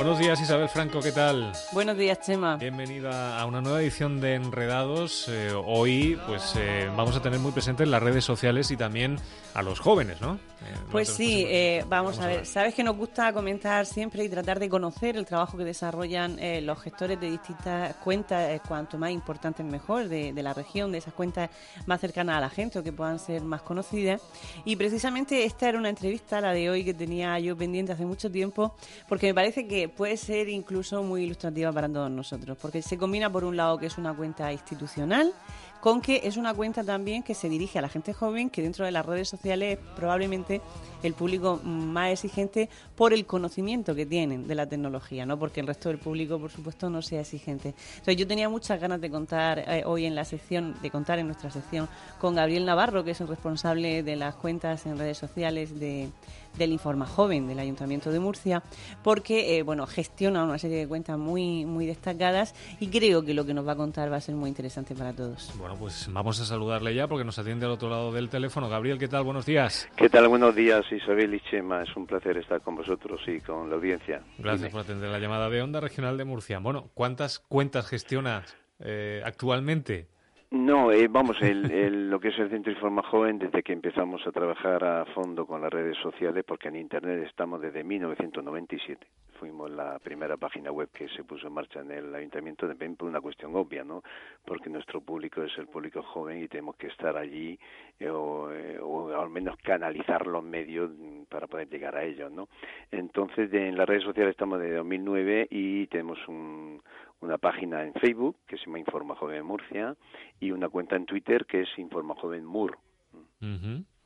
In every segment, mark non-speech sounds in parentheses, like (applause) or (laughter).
Buenos días Isabel Franco, ¿qué tal? Buenos días Chema. Bienvenida a una nueva edición de Enredados. Eh, hoy pues eh, vamos a tener muy presentes las redes sociales y también a los jóvenes, ¿no? Eh, pues sí, vamos, a ver. Sabes que nos gusta comentar siempre y tratar de conocer el trabajo que desarrollan los gestores de distintas cuentas, cuanto más importantes mejor, de, de, la región, de esas cuentas más cercanas a la gente o que puedan ser más conocidas. Y precisamente esta era una entrevista, la de hoy, que tenía yo pendiente hace mucho tiempo, porque me parece que puede ser incluso muy ilustrativa para todos nosotros, porque se combina por un lado que es una cuenta institucional, con que es una cuenta también que se dirige a la gente joven, que dentro de las redes sociales es probablemente el público más exigente por el conocimiento que tienen de la tecnología, no porque el resto del público, por supuesto, no sea exigente. Entonces, yo tenía muchas ganas de contar eh, hoy en la sección, de contar en nuestra sección con Gabriel Navarro, que es el responsable de las cuentas en redes sociales de del Informa Joven del Ayuntamiento de Murcia, porque eh, bueno gestiona una serie de cuentas muy, muy destacadas y creo que lo que nos va a contar va a ser muy interesante para todos. Bueno, pues vamos a saludarle ya porque nos atiende al otro lado del teléfono. Gabriel, ¿qué tal? Buenos días. ¿Qué tal? Buenos días, Isabel y Chema. Es un placer estar con vosotros y con la audiencia. Gracias por atender la llamada de Onda Regional de Murcia. Bueno, ¿cuántas cuentas gestionas eh, actualmente? No, eh, vamos, el, lo que es el Centro Informa Joven, desde que empezamos a trabajar a fondo con las redes sociales, porque en Internet estamos desde 1997. Fuimos la primera página web que se puso en marcha en el Ayuntamiento, de por una cuestión obvia, ¿no? Porque nuestro público es el público joven y tenemos que estar allí eh, o, eh, o, al menos canalizar los medios para poder llegar a ellos, ¿no? Entonces, en las redes sociales estamos desde 2009 y tenemos un una página en Facebook que se llama Informa Joven Murcia y una cuenta en Twitter que es Informa Joven Mur.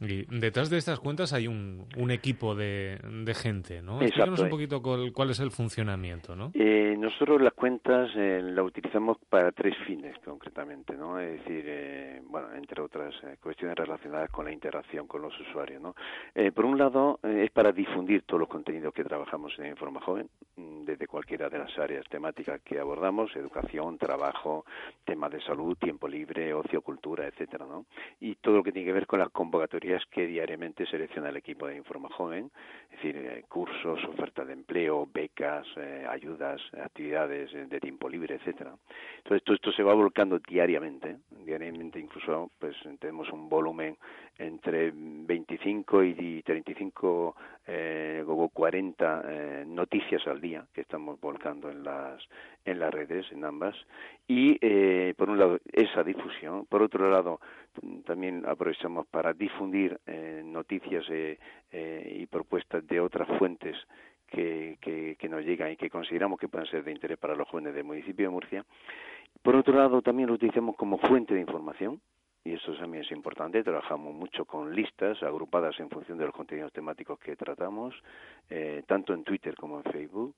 Y detrás de estas cuentas hay un, un equipo de, de, gente, ¿no? Explícanos un poquito cuál, es el funcionamiento, ¿no? Eh, nosotros las cuentas eh, las utilizamos para tres fines, concretamente, ¿no? Es decir, eh, bueno, entre otras eh, cuestiones relacionadas con la interacción con los usuarios, ¿no? Eh, por un lado, es para difundir todos los contenidos que trabajamos en Informa Joven, desde cualquiera de las áreas temáticas que abordamos, educación, trabajo, temas de salud, tiempo libre, ocio, cultura, etcétera, ¿no? Y todo lo que tiene que ver con las convocatorias que diariamente selecciona el equipo de Informa Joven, es decir, eh, cursos, ofertas de empleo, becas, eh, ayudas, actividades de tiempo libre, etcétera. Entonces todo esto se va volcando diariamente, diariamente incluso pues tenemos un volumen entre 25 y 35 eh, o 40 eh, noticias al día que estamos volcando en las en las redes en ambas. Y eh, por un lado esa difusión. Por otro lado también aprovechamos para difundir eh, noticias eh, eh, y propuestas de otras fuentes que, que, que, nos llegan y que consideramos que pueden ser de interés para los jóvenes del municipio de Murcia. Por otro lado, también lo utilizamos como fuente de información, y eso también es importante. Trabajamos mucho con listas agrupadas en función de los contenidos temáticos que tratamos, eh, tanto en Twitter como en Facebook.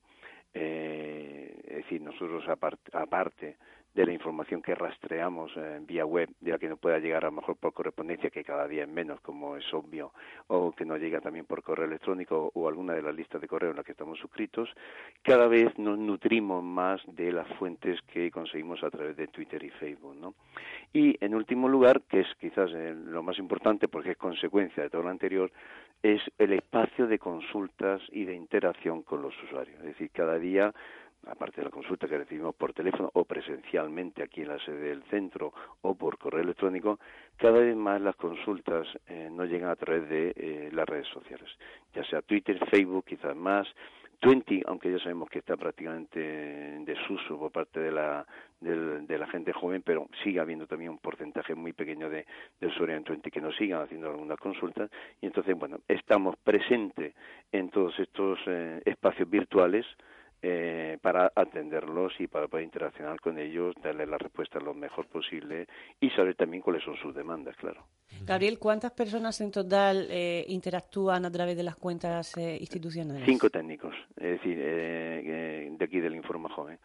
Eh, es decir, nosotros aparte de la información que rastreamos en vía web, de la que nos pueda llegar a lo mejor por correspondencia, que cada día es menos, como es obvio, o que nos llega también por correo electrónico o alguna de las listas de correo en las que estamos suscritos, cada vez nos nutrimos más de las fuentes que conseguimos a través de Twitter y Facebook. ¿no? Y en último lugar, que es quizás lo más importante porque es consecuencia de todo lo anterior, es el espacio de consultas y de interacción con los usuarios. Es decir, cada día aparte de la consulta que recibimos por teléfono o presencialmente aquí en la sede del centro o por correo electrónico, cada vez más las consultas eh, no llegan a través de eh, las redes sociales, ya sea Twitter, Facebook, quizás más, Twenty, aunque ya sabemos que está prácticamente en desuso por parte de la, de, la gente joven, pero sigue habiendo también un porcentaje muy pequeño de, de usuarios en Twenty que nos sigan haciendo algunas consultas. Y entonces, bueno, estamos presentes en todos estos eh, espacios virtuales eh, para atenderlos y para poder interaccionar con ellos, darle la respuesta lo mejor posible y saber también cuáles son sus demandas, claro. Gabriel, ¿cuántas personas en total eh, interactúan a través de las cuentas eh, institucionales? Cinco técnicos, es decir, de aquí del Informa Joven.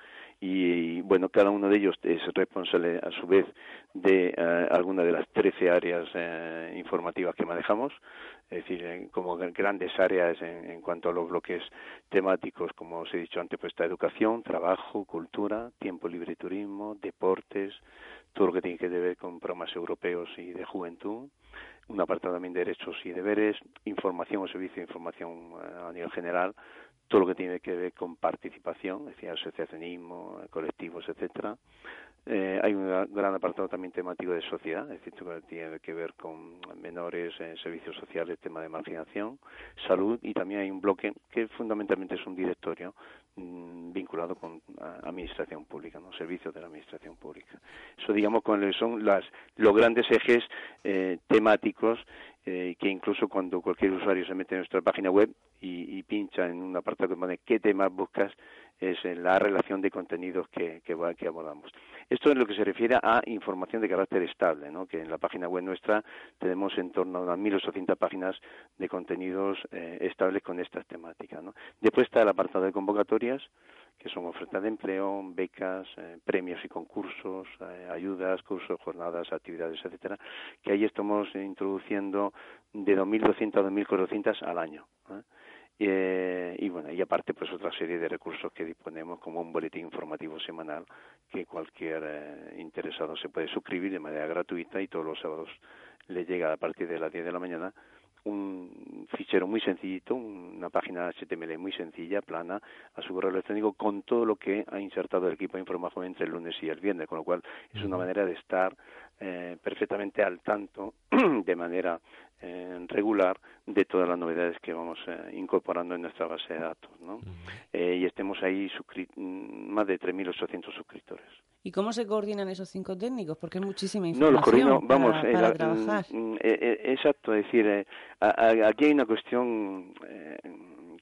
Y, bueno, cada uno de ellos es responsable a su vez de alguna de las trece áreas informativas que manejamos. Es decir, como grandes áreas en, cuanto a los bloques temáticos, como os he dicho antes, pues está educación, trabajo, cultura, tiempo libre y turismo, deportes, todo lo que tiene que ver con programas europeos y de juventud, un apartado también de derechos y deberes, información o servicio de información eh, a nivel general, todo lo que tiene que ver con participación, es decir, asociacionismo, colectivos, etcétera, eh, hay un gran apartado también temático de sociedad, es decir, que tiene que ver con menores, eh, servicios sociales, tema de marginación, salud y también hay un bloque que fundamentalmente es un directorio mm, vinculado con administración pública, ¿no? servicios de la administración pública. Eso, digamos, son las, los grandes ejes eh, temáticos que incluso cuando cualquier usuario se mete en nuestra página web y, pincha en un apartado que pone qué temas buscas, es la relación de contenidos que, que, que abordamos. Esto es lo que se refiere a información de carácter estable, ¿no? que en la página web nuestra tenemos en torno a unas 1.800 páginas de contenidos eh, estables con estas temáticas. ¿no? Después está el apartado de convocatorias, que son ofertas de empleo, becas, eh, premios y concursos, eh, ayudas, cursos, jornadas, actividades, etcétera, que ahí estamos introduciendo de 2.200 a 2.400 al año. Eh, y bueno, y aparte pues otra serie de recursos que disponemos como un boletín informativo semanal que cualquier eh, interesado se puede suscribir de manera gratuita y todos los sábados le llega a partir de las 10 de la mañana un fichero muy sencillito, una página HTML muy sencilla, plana, a su correo electrónico con todo lo que ha insertado el equipo de información entre el lunes y el viernes, con lo cual es una manera de estar eh, perfectamente al tanto (clears throat) de manera eh, regular de todas las novedades que vamos eh, incorporando en nuestra base de datos. ¿no? Eh, y estemos ahí más de 3.800 suscriptores. ¿Y cómo se coordinan esos cinco técnicos? Porque es muchísima información no, vamos, para, trabajar. Mm, exacto, es decir, aquí hay una cuestión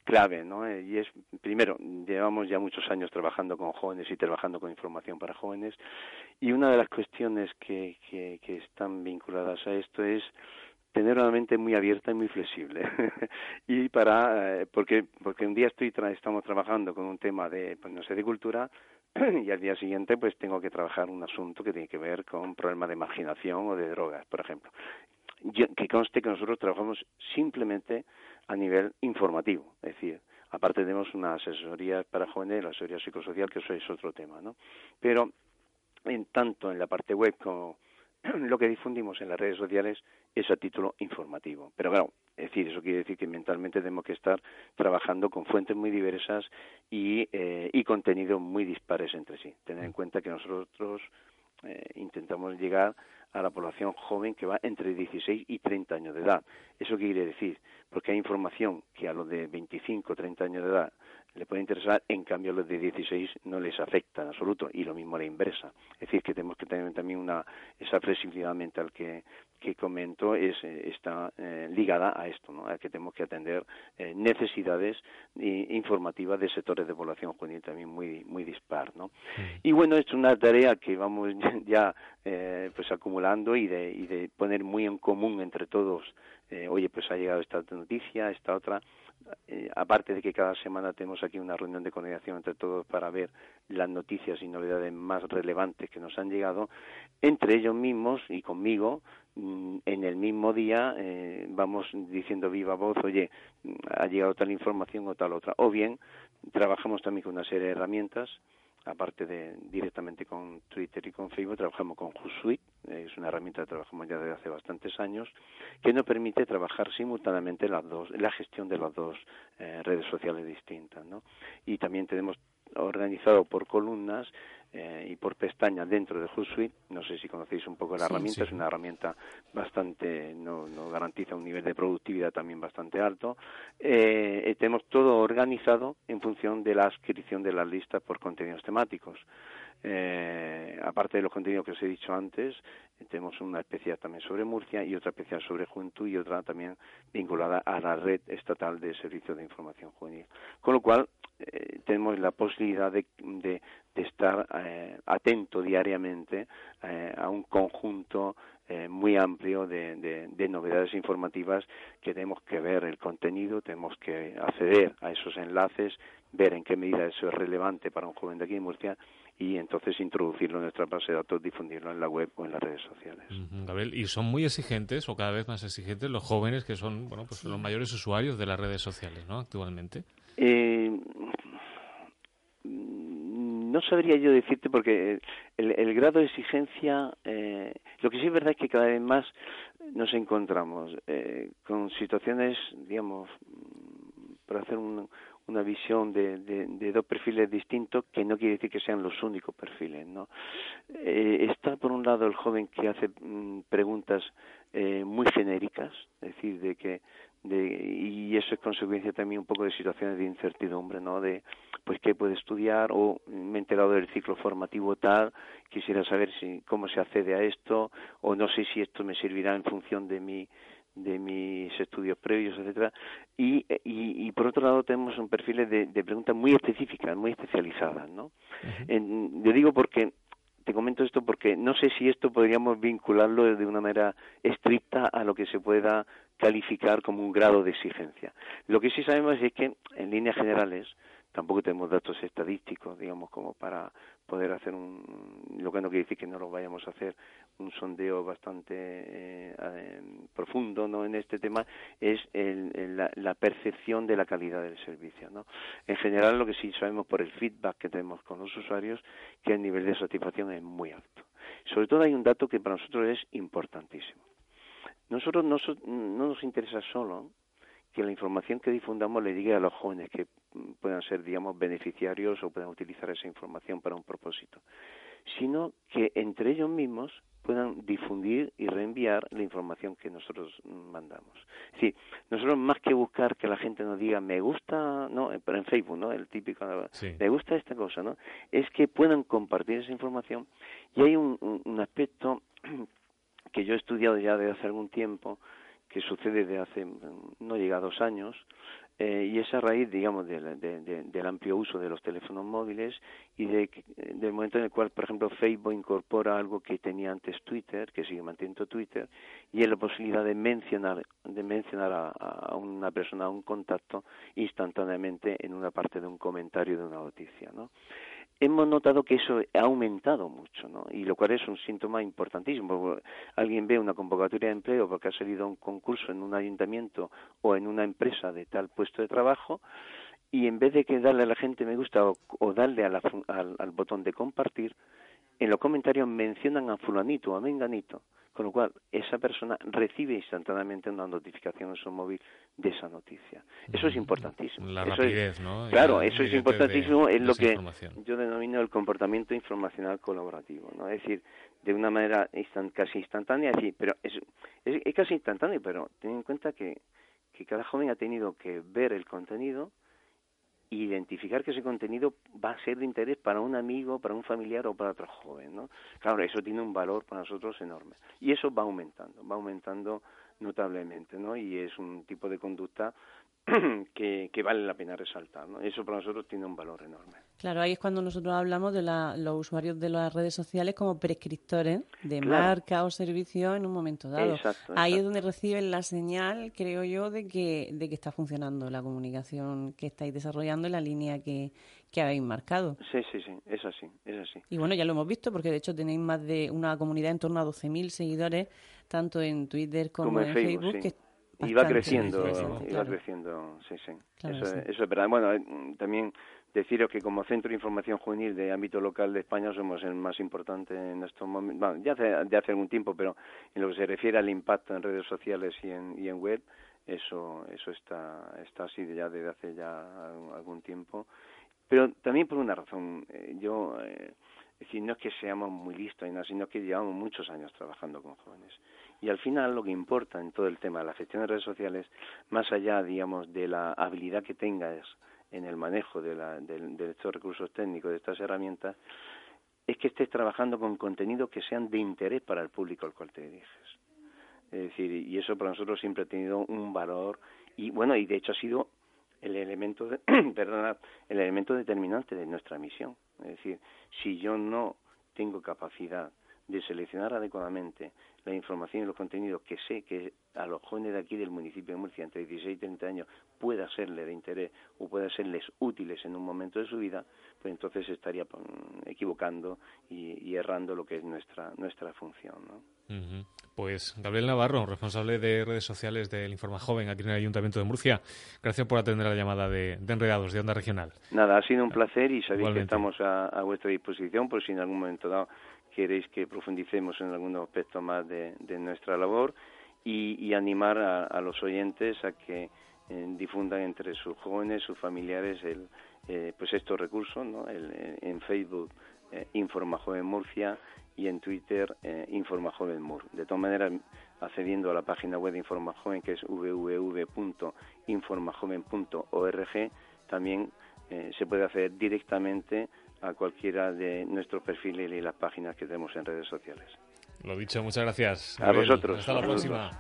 clave, ¿no? Y es, primero, llevamos ya muchos años trabajando con jóvenes y trabajando con información para jóvenes, y una de las cuestiones que, que, que están vinculadas a esto es tener una mente muy abierta y muy flexible (laughs) y para eh, porque porque un día estoy estamos trabajando con un tema de pues no sé de cultura (clears throat) y al día siguiente pues tengo que trabajar un asunto que tiene que ver con problemas de marginación o de drogas por ejemplo que conste que nosotros trabajamos simplemente a nivel informativo es decir aparte tenemos una asesoría para jóvenes la asesoría psicosocial que eso es otro tema no pero en tanto en la parte web como (clears throat) lo que difundimos en las redes sociales es a título informativo. Pero claro, es decir, eso quiere decir que mentalmente tenemos que estar trabajando con fuentes muy diversas y, eh, y contenidos muy dispares entre sí. Tener en cuenta que nosotros eh, intentamos llegar a la población joven que va entre 16 y 30 años de edad. ¿Eso qué quiere decir? Porque hay información que a los de 25 o 30 años de edad le puede interesar, en cambio a los de 16 no les afecta en absoluto, y lo mismo a la inversa. Es decir, que tenemos que tener también una, esa flexibilidad mental que, que comento es, eh, está eh, ligada a esto, ¿no? a que tenemos que atender eh, necesidades informativas de sectores de población juvenil también muy muy dispar, ¿no? Y bueno, es una tarea que vamos (laughs) ya pues acumulando y de, y de poner muy en común entre todos. oye, pues ha llegado esta noticia, esta otra. Aparte de que cada semana tenemos aquí una reunión de coordinación entre todos para ver las noticias y novedades más relevantes que nos han llegado, entre ellos mismos y conmigo, mm, en el mismo día eh, vamos diciendo viva voz, oye, ha llegado tal información o tal otra. O bien, trabajamos también con una serie de herramientas, aparte de directamente con Twitter y con Facebook, trabajamos con Hootsuite, es una herramienta que trabajamos ya desde hace bastantes años, que nos permite trabajar simultáneamente las dos, la gestión de las dos eh, redes sociales distintas, ¿no? Y también tenemos organizado por columnas eh, y por pestañas dentro de Hootsuite. No sé si conocéis un poco la herramienta, es una herramienta bastante, no, no, garantiza un nivel de productividad también bastante alto. Eh, eh, tenemos todo organizado en función de la adscripción de las listas por contenidos temáticos. Eh, aparte de los contenidos que os he dicho antes, tenemos una especial también sobre Murcia y otra especial sobre Juventud y otra también vinculada a la red estatal de servicios de información juvenil. Con lo cual, eh, tenemos la posibilidad de, de, estar eh, atento diariamente eh, a un conjunto eh, muy amplio de, de, novedades informativas que tenemos que ver el contenido, tenemos que acceder a esos enlaces, ver en qué medida eso es relevante para un joven de aquí en Murcia y entonces introducirlo en nuestra base de datos, difundirlo en la web o en las redes sociales. Gabriel, y son muy exigentes o cada vez más exigentes los jóvenes que son, bueno, pues los mayores usuarios de las redes sociales, ¿no? Actualmente. Eh, no sabría yo decirte porque el, grado de exigencia, eh, lo que sí es verdad es que cada vez más nos encontramos eh, con situaciones, digamos, para hacer un, una visión de, de, dos perfiles distintos que no quiere decir que sean los únicos perfiles no eh, está por un lado el joven que hace mm, preguntas eh, muy genéricas decir de que de, y eso es consecuencia también un poco de situaciones de incertidumbre no de pues qué puede estudiar o me he enterado del ciclo formativo tal quisiera saber si cómo se accede a esto o no sé si esto me servirá en función de mi de mis estudios previos, etcétera, y, y, por otro lado tenemos un perfil de, de preguntas muy específicas, muy especializadas, ¿no? yo digo porque te comento esto porque no sé si esto podríamos vincularlo de una manera estricta a lo que se pueda calificar como un grado de exigencia. Lo que sí sabemos es que, en líneas generales, tampoco tenemos datos estadísticos, digamos, como para poder hacer un, lo que no quiere decir que no lo vayamos a hacer, un sondeo bastante eh, eh, profundo ¿no? en este tema, es la, percepción de la calidad del servicio. ¿no? En general, lo que sí sabemos por el feedback que tenemos con los usuarios, que el nivel de satisfacción es muy alto. Sobre todo hay un dato que para nosotros es importantísimo. Nosotros no, no nos interesa solo que la información que difundamos le diga a los jóvenes que puedan ser, digamos, beneficiarios o puedan utilizar esa información para un propósito, sino que entre ellos mismos puedan difundir y reenviar la información que nosotros mandamos. Sí, nosotros más que buscar que la gente nos diga me gusta, no, pero en Facebook, ¿no? El típico me gusta esta cosa, ¿no? Es que puedan compartir esa información y hay un, un aspecto (clears throat) que yo he estudiado ya desde hace algún tiempo que sucede desde hace no llega a dos años eh, y es a raíz, digamos, del amplio uso de los teléfonos móviles y de, del momento en el cual, por ejemplo, Facebook incorpora algo que tenía antes Twitter, que sigue manteniendo Twitter, y es la posibilidad de mencionar, de mencionar a, a, una persona, a un contacto instantáneamente en una parte de un comentario de una noticia, ¿no? Hemos notado que eso ha aumentado mucho, ¿no? Y lo cual es un síntoma importantísimo. Alguien ve una convocatoria de empleo porque ha salido a un concurso en un ayuntamiento o en una empresa de tal puesto de trabajo y en vez de que darle a la gente me gusta o, darle al, al, botón de compartir, en los comentarios mencionan a fulanito o a menganito con lo cual, esa persona recibe instantáneamente una notificación en su móvil de esa noticia. Eso es importantísimo. La rapidez, ¿no? Claro, eso es importantísimo, es lo que yo denomino el comportamiento informacional colaborativo, ¿no? Es decir, de una manera casi instantánea, decir, pero es, es, casi instantáneo, pero ten en cuenta que, que cada joven ha tenido que ver el contenido identificar que ese contenido va a ser de interés para un amigo, para un familiar o para otro joven, ¿no? Claro, eso tiene un valor para nosotros enorme. Y eso va aumentando, va aumentando notablemente, ¿no? Y es un tipo de conducta (clears throat) que, que, vale la pena resaltar. ¿no? Eso para nosotros tiene un valor enorme. Claro, ahí es cuando nosotros hablamos de los usuarios de las redes sociales como prescriptores de marca o servicio en un momento dado. Ahí es donde reciben la señal, creo yo, de que, de que está funcionando la comunicación que estáis desarrollando en la línea que, que habéis marcado. Sí, sí, sí, es así, es así. Y bueno, ya lo hemos visto porque de hecho tenéis más de una comunidad en torno a 12.000 seguidores, tanto en Twitter como, en Facebook, y va creciendo, y va creciendo, sí, sí. eso, es verdad. Bueno, eh, también deciros que como Centro de Información Juvenil de ámbito local de España somos el más importante en estos momentos, bueno, ya hace, de hace algún tiempo, pero en lo que se refiere al impacto en redes sociales y en, y en web, eso, eso está, está así ya desde hace ya algún tiempo. Pero también por una razón, eh, yo, eh, es decir, no es que seamos muy listos, sino que llevamos muchos años trabajando con jóvenes. Y al final lo que importa en todo el tema de la gestión de redes sociales, más allá, digamos, de la habilidad que tengas en el manejo de, la, de, estos recursos técnicos, de estas herramientas, es que estés trabajando con contenidos que sean de interés para el público al cual te diriges. Es decir, y eso para nosotros siempre ha tenido un valor y bueno, y de hecho ha sido el elemento, de, (clears throat) perdona, el elemento determinante de nuestra misión. Es decir, si yo no tengo capacidad de seleccionar adecuadamente la información y los contenidos que sé que a los jóvenes de aquí del municipio de Murcia entre 16 y 30 años pueda serle de interés o pueda serles útiles en un momento de su vida, pues entonces estaría pues, equivocando y, errando lo que es nuestra nuestra función. ¿no? Pues Gabriel Navarro, responsable de redes sociales del Informa Joven aquí en el Ayuntamiento de Murcia, gracias por atender la llamada de, Enredados de Onda Regional. Nada, ha sido un placer y sabéis que estamos a, a vuestra disposición por si en algún momento dado queréis que profundicemos en algún aspecto más de, nuestra labor y, animar a, los oyentes a que eh, difundan entre sus jóvenes, sus familiares, el, eh, pues estos recursos, ¿no? en Facebook eh, Informa Joven Murcia y en Twitter Informa Joven Mur. De todas maneras, accediendo a la página web de Informa Joven, que es www.informajoven.org, también se puede acceder directamente a cualquiera de nuestros perfiles y las páginas que tenemos en redes sociales. Lo dicho, muchas gracias. A vosotros. Hasta la próxima.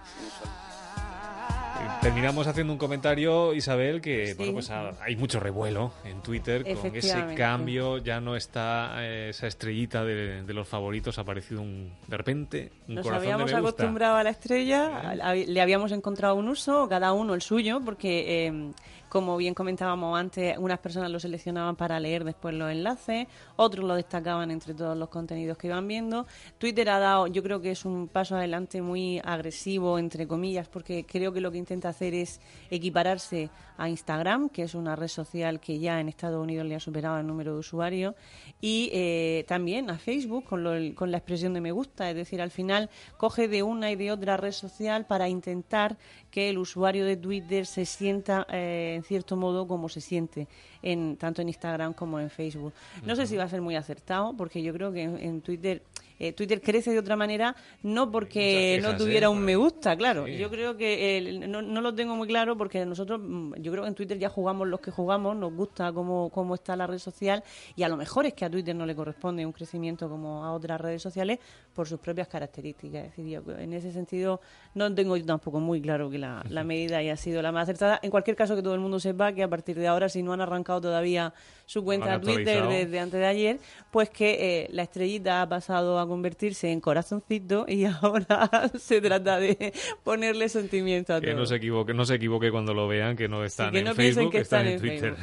Terminamos haciendo un comentario, Isabel, que bueno, pues hay mucho revuelo en Twitter con ese cambio. Ya no está eh, esa estrellita de, los favoritos, ha aparecido un, de repente un Nos habíamos acostumbrado a la estrella, le habíamos encontrado un uso, cada uno el suyo, porque eh, como bien comentábamos antes, unas personas lo seleccionaban para leer después los enlaces, otros lo destacaban entre todos los contenidos que iban viendo. Twitter ha dado, yo creo que es un paso adelante muy agresivo, entre comillas, porque creo que lo que intenta hacer es equipararse a Instagram, que es una red social que ya en Estados Unidos le ha superado el número de usuarios, y eh, también a Facebook con, con la expresión de me gusta, es decir, al final coge de una y de otra red social para intentar que el usuario de Twitter se sienta eh, en cierto modo como se siente en tanto en Instagram como en Facebook. No sé si va a ser muy acertado porque yo creo que en Twitter eh, Twitter crece de otra manera, no porque no tuviera ¿eh? un me gusta, claro. Yo creo que no, lo tengo muy claro porque nosotros, mm, yo creo que en Twitter ya jugamos los que jugamos, nos gusta cómo, cómo está la red social y a lo mejor es que a Twitter no le corresponde un crecimiento como a otras redes sociales por sus propias características. Es decir, en ese sentido no tengo yo tampoco muy claro que la, medida haya sido la más acertada. En cualquier caso, que todo el mundo sepa que a partir de ahora, si no han arrancado todavía su cuenta de Twitter desde antes de ayer, pues que eh, la estrellita ha pasado a convertirse en corazoncito y (laughs) ahora se trata de ponerle sentimiento a que todo. Que no se equivoque, no se equivoque cuando lo vean, que no están sí, que en no Facebook, que están, en, Twitter.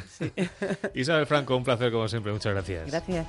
(laughs) Isabel Franco, un placer como siempre, muchas gracias. Gracias.